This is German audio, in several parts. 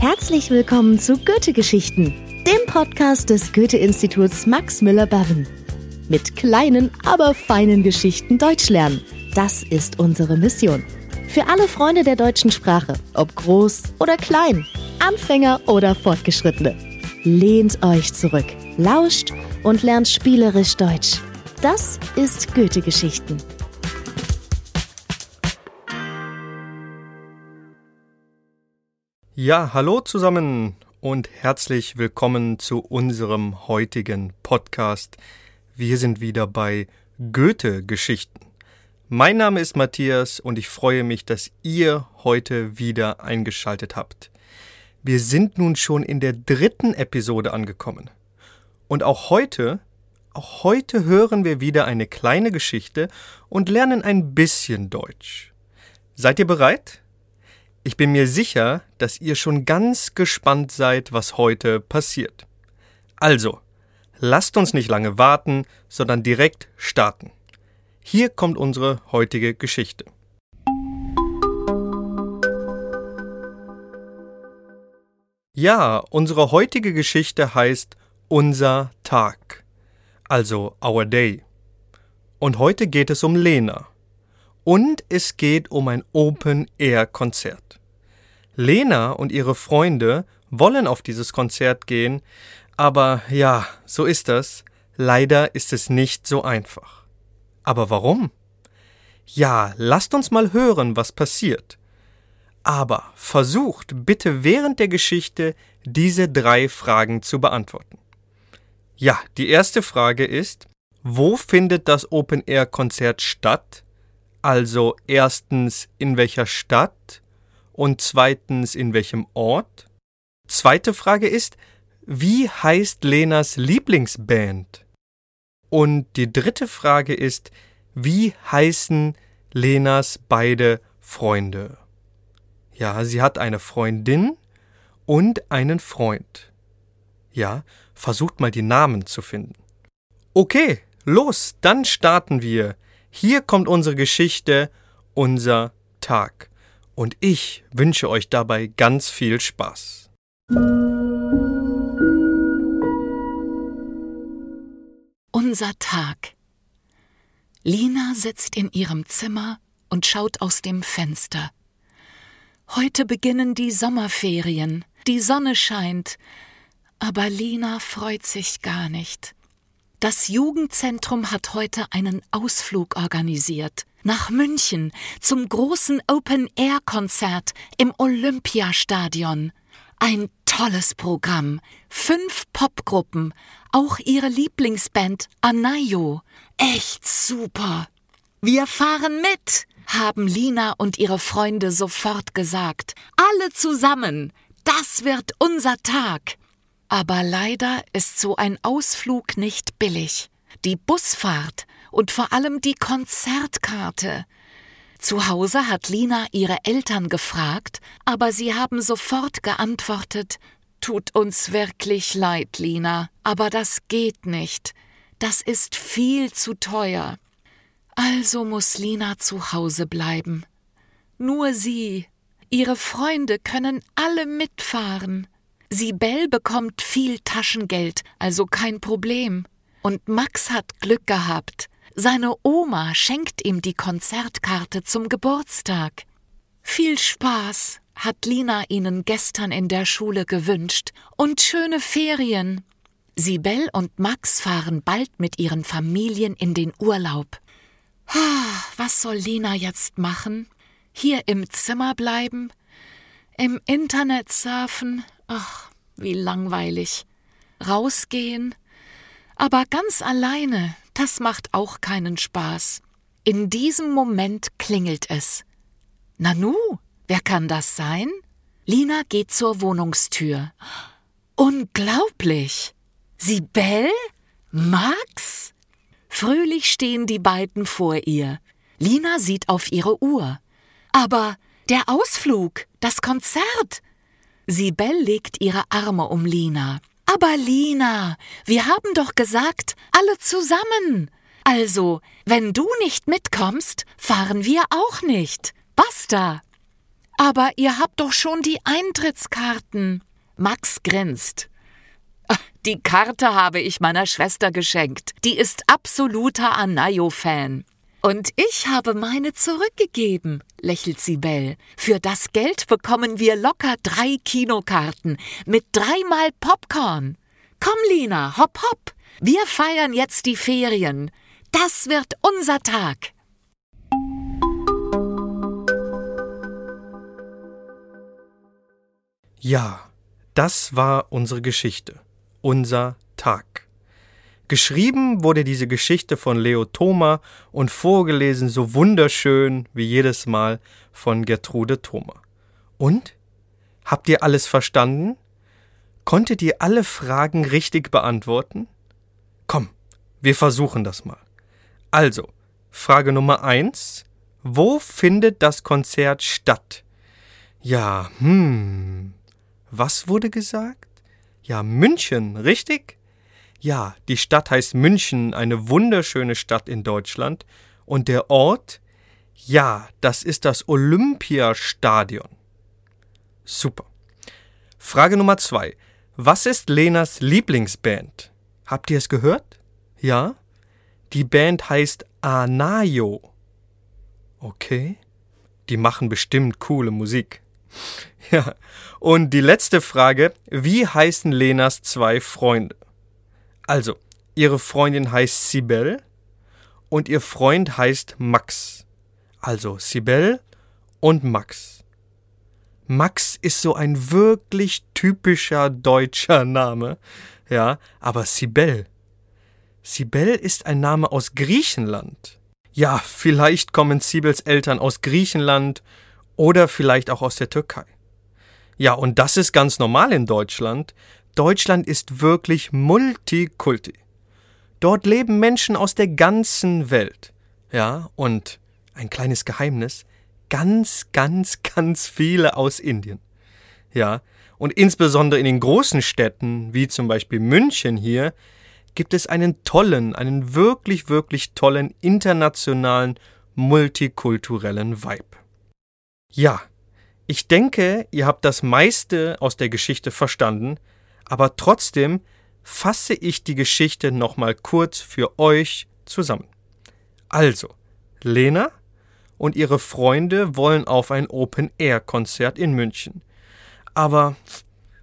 Herzlich willkommen zu Goethe-Geschichten, dem Podcast des Goethe-Instituts Max Müller-Barren. Mit kleinen, aber feinen Geschichten Deutsch lernen. Das ist unsere Mission. Für alle Freunde der deutschen Sprache, ob groß oder klein, Anfänger oder Fortgeschrittene. Lehnt euch zurück, lauscht und lernt spielerisch Deutsch. Das ist Goethe-Geschichten. Ja, hallo zusammen und herzlich willkommen zu unserem heutigen Podcast. Wir sind wieder bei Goethe-Geschichten. Mein Name ist Matthias und ich freue mich, dass ihr heute wieder eingeschaltet habt. Wir sind nun schon in der dritten Episode angekommen. Und auch heute, auch heute hören wir wieder eine kleine Geschichte und lernen ein bisschen Deutsch. Seid ihr bereit? Ich bin mir sicher, dass ihr schon ganz gespannt seid, was heute passiert. Also, lasst uns nicht lange warten, sondern direkt starten. Hier kommt unsere heutige Geschichte. Ja, unsere heutige Geschichte heißt Unser Tag, also Our Day. Und heute geht es um Lena und es geht um ein Open-Air-Konzert. Lena und ihre Freunde wollen auf dieses Konzert gehen, aber ja, so ist das. Leider ist es nicht so einfach. Aber warum? Ja, lasst uns mal hören, was passiert. Aber versucht bitte während der Geschichte diese drei Fragen zu beantworten. Ja, die erste Frage ist, wo findet das Open-Air-Konzert statt? Also erstens, in welcher Stadt? Und zweitens, in welchem Ort? Zweite Frage ist, wie heißt Lenas Lieblingsband? Und die dritte Frage ist, wie heißen Lenas beide Freunde? Ja, sie hat eine Freundin und einen Freund. Ja, versucht mal die Namen zu finden. Okay, los, dann starten wir. Hier kommt unsere Geschichte, unser Tag. Und ich wünsche euch dabei ganz viel Spaß. Unser Tag. Lina sitzt in ihrem Zimmer und schaut aus dem Fenster. Heute beginnen die Sommerferien, die Sonne scheint, aber Lina freut sich gar nicht. Das Jugendzentrum hat heute einen Ausflug organisiert. Nach München zum großen Open-Air-Konzert im Olympiastadion. Ein tolles Programm. Fünf Popgruppen. Auch ihre Lieblingsband Anayo. Echt super. Wir fahren mit, haben Lina und ihre Freunde sofort gesagt. Alle zusammen. Das wird unser Tag. Aber leider ist so ein Ausflug nicht billig. Die Busfahrt und vor allem die Konzertkarte. Zu Hause hat Lina ihre Eltern gefragt, aber sie haben sofort geantwortet Tut uns wirklich leid, Lina, aber das geht nicht. Das ist viel zu teuer. Also muss Lina zu Hause bleiben. Nur sie, ihre Freunde können alle mitfahren. Sibel bekommt viel Taschengeld, also kein Problem. Und Max hat Glück gehabt. Seine Oma schenkt ihm die Konzertkarte zum Geburtstag. Viel Spaß hat Lina ihnen gestern in der Schule gewünscht und schöne Ferien. Sibel und Max fahren bald mit ihren Familien in den Urlaub. Was soll Lina jetzt machen? Hier im Zimmer bleiben? Im Internet surfen? Ach, wie langweilig. Rausgehen? Aber ganz alleine, das macht auch keinen Spaß. In diesem Moment klingelt es. Nanu, wer kann das sein? Lina geht zur Wohnungstür. Unglaublich! Sibel? Max? Fröhlich stehen die beiden vor ihr. Lina sieht auf ihre Uhr. Aber der Ausflug, das Konzert, Sibel legt ihre Arme um Lina. Aber Lina, wir haben doch gesagt, alle zusammen. Also, wenn du nicht mitkommst, fahren wir auch nicht. Basta. Aber ihr habt doch schon die Eintrittskarten. Max grinst. Die Karte habe ich meiner Schwester geschenkt. Die ist absoluter Anayo-Fan. Und ich habe meine zurückgegeben, lächelt Sibel. Für das Geld bekommen wir locker drei Kinokarten mit dreimal Popcorn. Komm, Lina, hopp, hopp. Wir feiern jetzt die Ferien. Das wird unser Tag. Ja, das war unsere Geschichte, unser. Geschrieben wurde diese Geschichte von Leo Thoma und vorgelesen so wunderschön wie jedes Mal von Gertrude Thoma. Und? Habt ihr alles verstanden? Konntet ihr alle Fragen richtig beantworten? Komm, wir versuchen das mal. Also, Frage Nummer eins: Wo findet das Konzert statt? Ja, hm, was wurde gesagt? Ja, München, richtig? Ja, die Stadt heißt München, eine wunderschöne Stadt in Deutschland. Und der Ort? Ja, das ist das Olympiastadion. Super. Frage Nummer zwei. Was ist Lenas Lieblingsband? Habt ihr es gehört? Ja? Die Band heißt Anayo. Okay. Die machen bestimmt coole Musik. Ja. Und die letzte Frage, wie heißen Lenas zwei Freunde? Also, ihre Freundin heißt Sibel und ihr Freund heißt Max. Also Sibel und Max. Max ist so ein wirklich typischer deutscher Name, ja, aber Sibel. Sibel ist ein Name aus Griechenland. Ja, vielleicht kommen Sibels Eltern aus Griechenland oder vielleicht auch aus der Türkei. Ja, und das ist ganz normal in Deutschland. Deutschland ist wirklich Multikulti. Dort leben Menschen aus der ganzen Welt. Ja, und ein kleines Geheimnis, ganz, ganz, ganz viele aus Indien. Ja, und insbesondere in den großen Städten, wie zum Beispiel München hier, gibt es einen tollen, einen wirklich, wirklich tollen internationalen, multikulturellen Vibe. Ja, ich denke, ihr habt das meiste aus der Geschichte verstanden, aber trotzdem fasse ich die Geschichte nochmal kurz für euch zusammen. Also, Lena und ihre Freunde wollen auf ein Open-Air-Konzert in München. Aber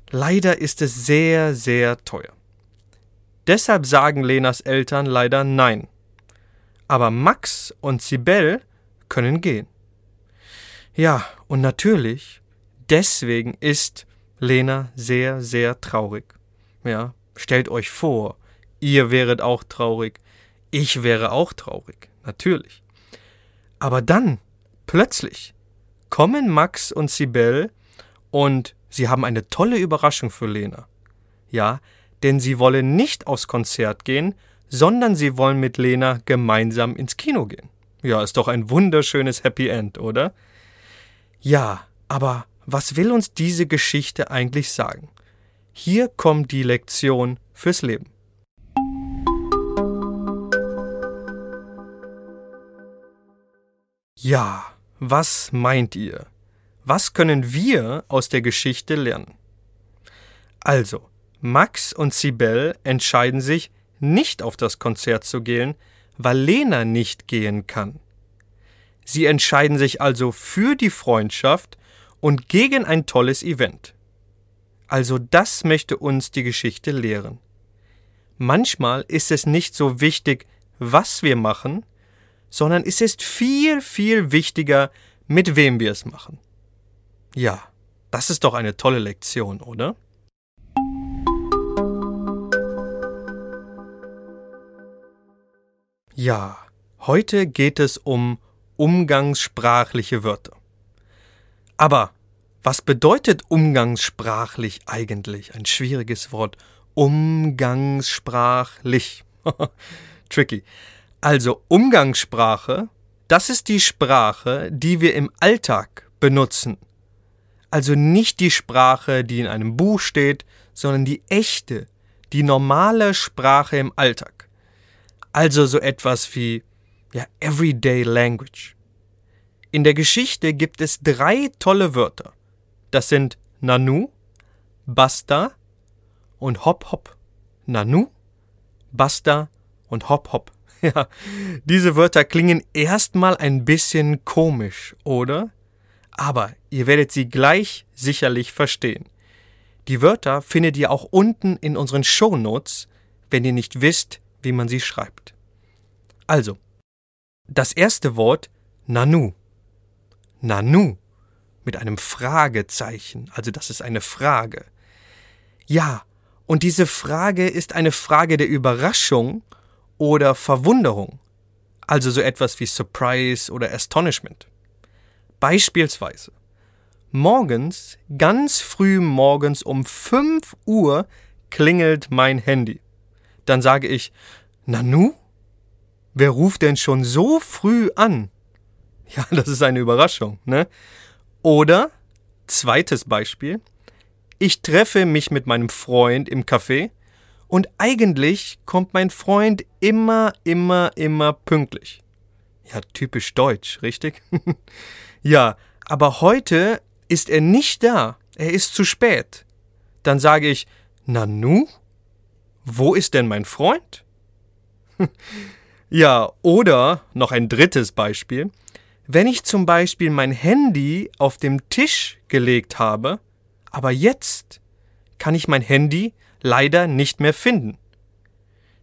leider ist es sehr, sehr teuer. Deshalb sagen Lenas Eltern leider nein. Aber Max und Sibel können gehen. Ja, und natürlich, deswegen ist Lena sehr, sehr traurig. Ja, stellt euch vor, ihr wäret auch traurig, ich wäre auch traurig, natürlich. Aber dann, plötzlich, kommen Max und Sibel und sie haben eine tolle Überraschung für Lena. Ja, denn sie wollen nicht aufs Konzert gehen, sondern sie wollen mit Lena gemeinsam ins Kino gehen. Ja, ist doch ein wunderschönes Happy End, oder? Ja, aber was will uns diese Geschichte eigentlich sagen? Hier kommt die Lektion fürs Leben. Ja, was meint ihr? Was können wir aus der Geschichte lernen? Also, Max und Sibel entscheiden sich, nicht auf das Konzert zu gehen, weil Lena nicht gehen kann. Sie entscheiden sich also für die Freundschaft und gegen ein tolles Event. Also das möchte uns die Geschichte lehren. Manchmal ist es nicht so wichtig, was wir machen, sondern es ist viel, viel wichtiger, mit wem wir es machen. Ja, das ist doch eine tolle Lektion, oder? Ja, heute geht es um umgangssprachliche Wörter. Aber was bedeutet umgangssprachlich eigentlich? Ein schwieriges Wort. Umgangssprachlich. Tricky. Also Umgangssprache, das ist die Sprache, die wir im Alltag benutzen. Also nicht die Sprache, die in einem Buch steht, sondern die echte, die normale Sprache im Alltag. Also so etwas wie ja, Everyday Language. In der Geschichte gibt es drei tolle Wörter. Das sind Nanu, Basta und Hop Hop. Nanu, Basta und Hop Hop. Ja, diese Wörter klingen erstmal ein bisschen komisch, oder? Aber ihr werdet sie gleich sicherlich verstehen. Die Wörter findet ihr auch unten in unseren Shownotes, wenn ihr nicht wisst, wie man sie schreibt. Also, das erste Wort Nanu. Nanu mit einem Fragezeichen, also das ist eine Frage. Ja, und diese Frage ist eine Frage der Überraschung oder Verwunderung, also so etwas wie Surprise oder Astonishment. Beispielsweise, morgens, ganz früh morgens um 5 Uhr klingelt mein Handy. Dann sage ich, Nanu? Wer ruft denn schon so früh an? Ja, das ist eine Überraschung, ne? Oder, zweites Beispiel, ich treffe mich mit meinem Freund im Café und eigentlich kommt mein Freund immer, immer, immer pünktlich. Ja, typisch deutsch, richtig? ja, aber heute ist er nicht da. Er ist zu spät. Dann sage ich, Nanu? Wo ist denn mein Freund? ja, oder noch ein drittes Beispiel. Wenn ich zum Beispiel mein Handy auf dem Tisch gelegt habe, aber jetzt kann ich mein Handy leider nicht mehr finden.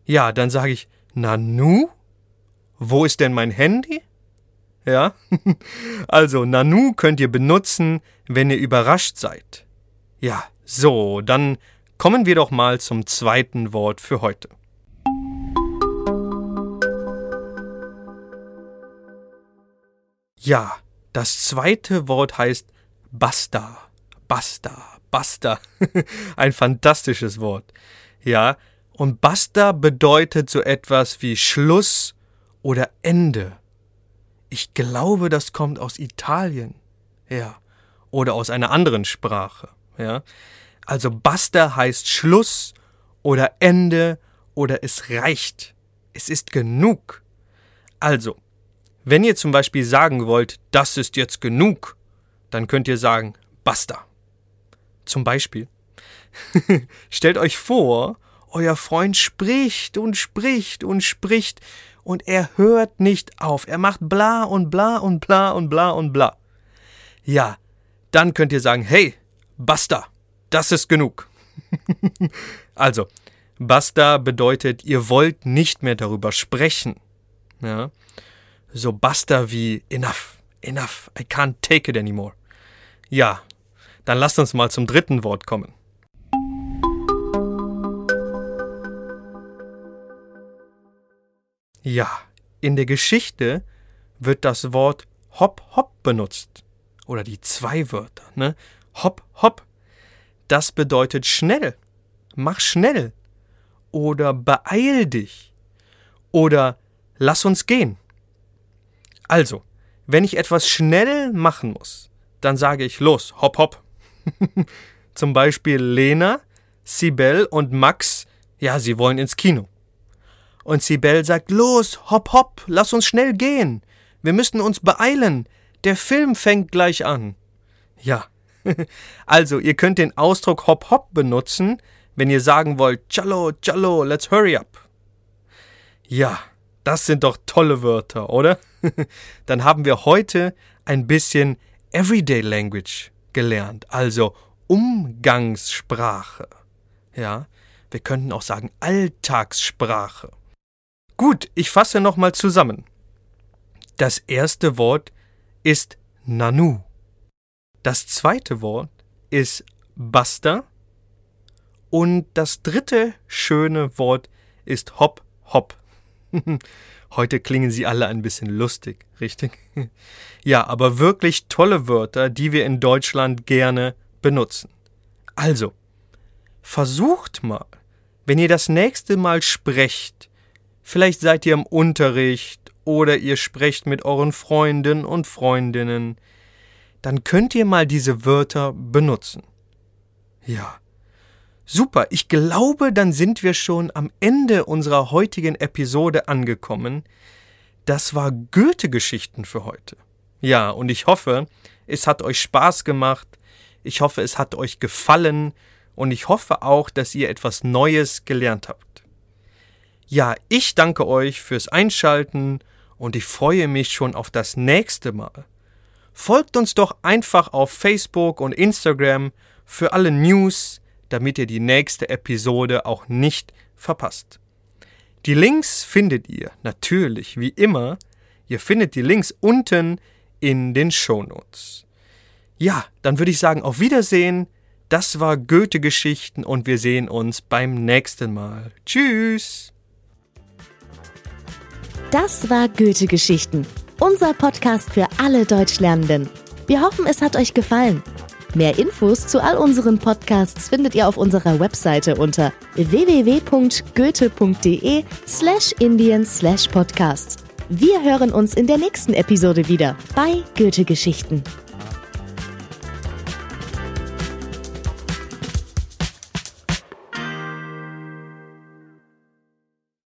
Ja, dann sage ich, Nanu? Wo ist denn mein Handy? Ja? also, Nanu könnt ihr benutzen, wenn ihr überrascht seid. Ja, so, dann kommen wir doch mal zum zweiten Wort für heute. Ja, das zweite Wort heißt Basta. Basta. Basta. Ein fantastisches Wort. Ja, und Basta bedeutet so etwas wie Schluss oder Ende. Ich glaube, das kommt aus Italien. Ja. Oder aus einer anderen Sprache. Ja. Also Basta heißt Schluss oder Ende oder es reicht. Es ist genug. Also, wenn ihr zum Beispiel sagen wollt, das ist jetzt genug, dann könnt ihr sagen, basta. Zum Beispiel. Stellt euch vor, euer Freund spricht und spricht und spricht und er hört nicht auf. Er macht bla und bla und bla und bla und bla. Ja, dann könnt ihr sagen, hey, basta, das ist genug. also, basta bedeutet, ihr wollt nicht mehr darüber sprechen. Ja? So basta wie enough, enough, I can't take it anymore. Ja, dann lasst uns mal zum dritten Wort kommen. Ja, in der Geschichte wird das Wort hopp hopp benutzt. Oder die zwei Wörter, ne? Hopp hopp. Das bedeutet schnell. Mach schnell. Oder beeil dich. Oder lass uns gehen. Also, wenn ich etwas schnell machen muss, dann sage ich los, hopp hopp. Zum Beispiel Lena, Sibel und Max, ja, sie wollen ins Kino. Und Sibel sagt, los, hopp, hopp, lass uns schnell gehen. Wir müssen uns beeilen. Der Film fängt gleich an. Ja. also, ihr könnt den Ausdruck hopp, hopp benutzen, wenn ihr sagen wollt, Cello, Cello, let's hurry up. Ja, das sind doch tolle Wörter, oder? Dann haben wir heute ein bisschen Everyday Language gelernt, also Umgangssprache. Ja, wir könnten auch sagen Alltagssprache. Gut, ich fasse nochmal zusammen. Das erste Wort ist Nanu. Das zweite Wort ist Basta. Und das dritte schöne Wort ist Hopp Hopp. Heute klingen sie alle ein bisschen lustig, richtig? ja, aber wirklich tolle Wörter, die wir in Deutschland gerne benutzen. Also, versucht mal, wenn ihr das nächste Mal sprecht, vielleicht seid ihr im Unterricht oder ihr sprecht mit euren Freunden und Freundinnen, dann könnt ihr mal diese Wörter benutzen. Ja, Super, ich glaube, dann sind wir schon am Ende unserer heutigen Episode angekommen. Das war Goethe-Geschichten für heute. Ja, und ich hoffe, es hat euch Spaß gemacht. Ich hoffe, es hat euch gefallen. Und ich hoffe auch, dass ihr etwas Neues gelernt habt. Ja, ich danke euch fürs Einschalten und ich freue mich schon auf das nächste Mal. Folgt uns doch einfach auf Facebook und Instagram für alle News, damit ihr die nächste Episode auch nicht verpasst. Die Links findet ihr natürlich wie immer. Ihr findet die Links unten in den Shownotes. Ja, dann würde ich sagen, auf Wiedersehen. Das war Goethe Geschichten und wir sehen uns beim nächsten Mal. Tschüss. Das war Goethe Geschichten, unser Podcast für alle Deutschlernenden. Wir hoffen, es hat euch gefallen. Mehr Infos zu all unseren Podcasts findet ihr auf unserer Webseite unter www.goethe.de slash indien slash podcast. Wir hören uns in der nächsten Episode wieder bei Goethe Geschichten.